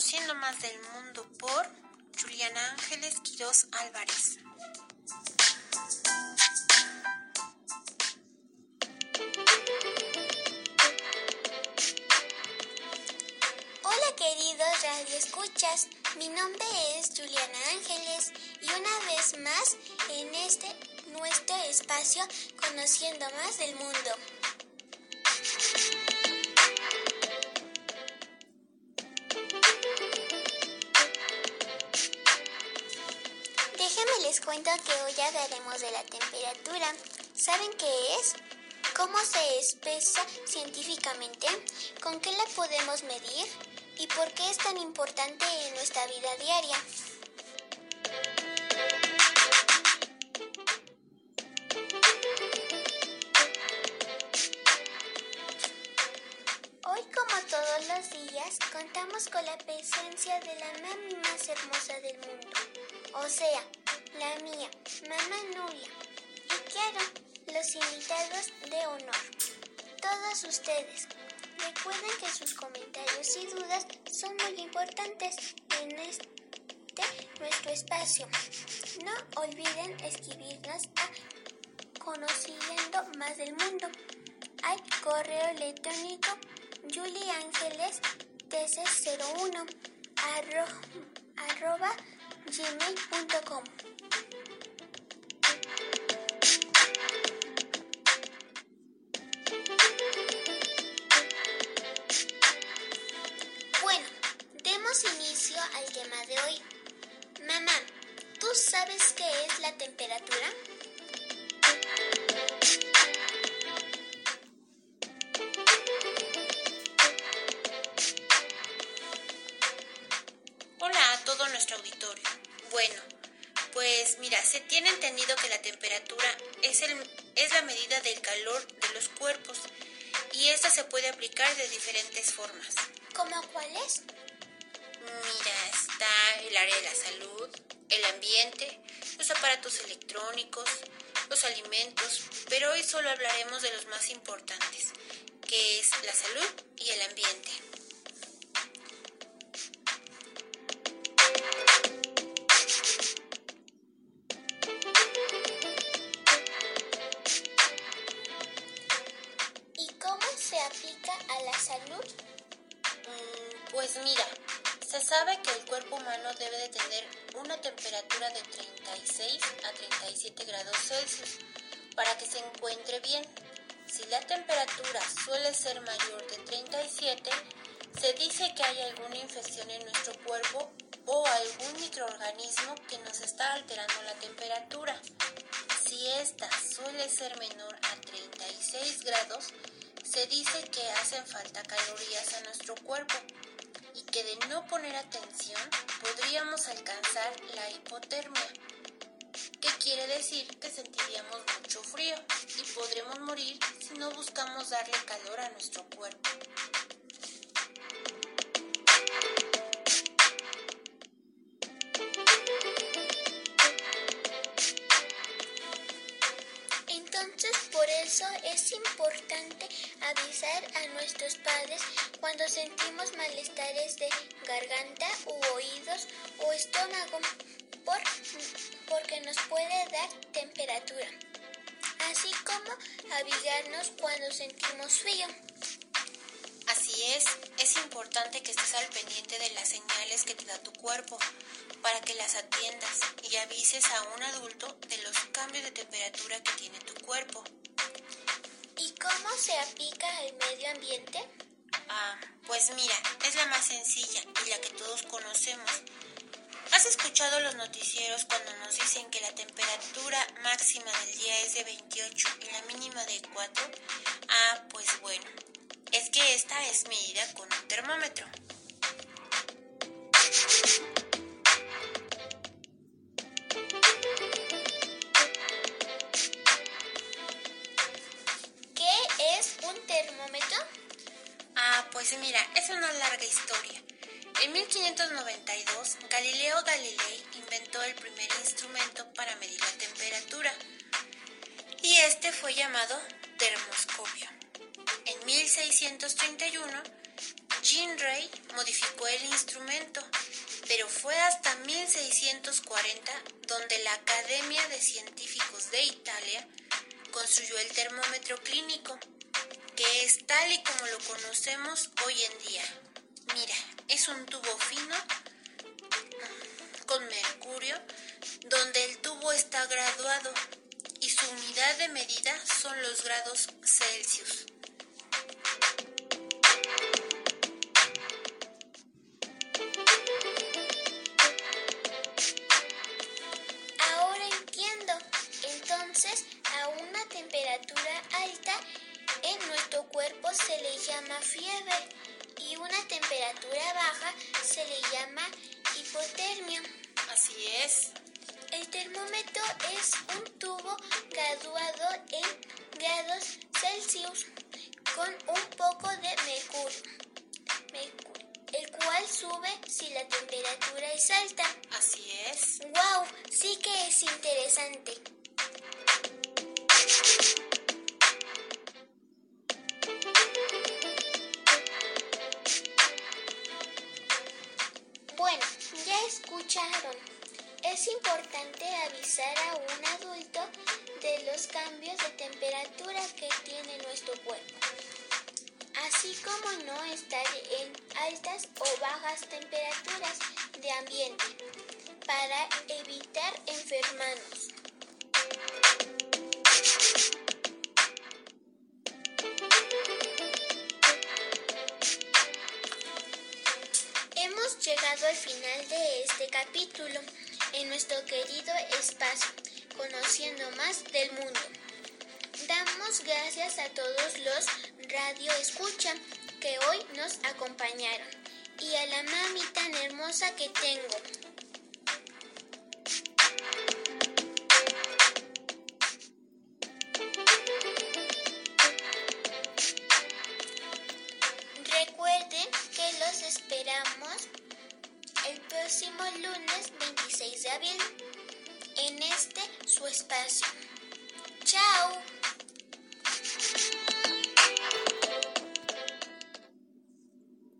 Conociendo más del mundo por Juliana Ángeles Quiroz Álvarez. Hola queridos radioescuchas, mi nombre es Juliana Ángeles y una vez más en este nuestro espacio Conociendo más del mundo. Les cuento que hoy hablaremos de la temperatura. ¿Saben qué es? ¿Cómo se expresa científicamente? ¿Con qué la podemos medir? ¿Y por qué es tan importante en nuestra vida diaria? Hoy, como todos los días, contamos con la presencia de la mami más hermosa del mundo, o sea, la mía, mamá Nuria. Y claro, los invitados de honor, todos ustedes. Recuerden que sus comentarios y dudas son muy importantes en este nuestro espacio. No olviden escribirnos a Conociendo Más del Mundo al correo electrónico juliangeles 01 arroba gmail.com sabes qué es la temperatura? Hola a todo nuestro auditorio. Bueno, pues mira, se tiene entendido que la temperatura es, el, es la medida del calor de los cuerpos y esta se puede aplicar de diferentes formas. ¿Cómo cuáles? Mira, está el área de la salud, el ambiente, los aparatos electrónicos, los alimentos, pero hoy solo hablaremos de los más importantes, que es la salud y el ambiente. Se sabe que el cuerpo humano debe de tener una temperatura de 36 a 37 grados Celsius para que se encuentre bien. Si la temperatura suele ser mayor de 37, se dice que hay alguna infección en nuestro cuerpo o algún microorganismo que nos está alterando la temperatura. Si esta suele ser menor a 36 grados, se dice que hacen falta calorías a nuestro cuerpo que de no poner atención podríamos alcanzar la hipotermia, que quiere decir que sentiríamos mucho frío y podremos morir si no buscamos darle calor a nuestro cuerpo. Nuestros padres cuando sentimos malestares de garganta u oídos o estómago, por, porque nos puede dar temperatura, así como avisarnos cuando sentimos frío. Así es, es importante que estés al pendiente de las señales que te da tu cuerpo para que las atiendas y avises a un adulto de los cambios de temperatura que tiene tu cuerpo. ¿Y cómo se aplica al medio ambiente? Ah, pues mira, es la más sencilla y la que todos conocemos. ¿Has escuchado los noticieros cuando nos dicen que la temperatura máxima del día es de 28 y la mínima de 4? Ah, pues bueno, es que esta es medida con un termómetro. Pues mira, es una larga historia. En 1592, Galileo Galilei inventó el primer instrumento para medir la temperatura y este fue llamado termoscopio. En 1631, Jean Ray modificó el instrumento, pero fue hasta 1640 donde la Academia de Científicos de Italia construyó el termómetro clínico, que es tal y como lo conocemos hoy en día. Mira, es un tubo fino con mercurio donde el tubo está graduado y su unidad de medida son los grados Celsius. Se le llama fiebre y una temperatura baja se le llama hipotermia. Así es. El termómetro es un tubo graduado en grados Celsius con un poco de mercurio, mercurio, el cual sube si la temperatura es alta. Así es. ¡Wow! Sí que es interesante. Es importante avisar a un adulto de los cambios de temperatura que tiene nuestro cuerpo, así como no estar en altas o bajas temperaturas de ambiente para evitar enfermarnos. De este capítulo en nuestro querido espacio, conociendo más del mundo. Damos gracias a todos los radio escucha que hoy nos acompañaron y a la mami tan hermosa que tengo. El próximo lunes 26 de abril en este su espacio. ¡Chao!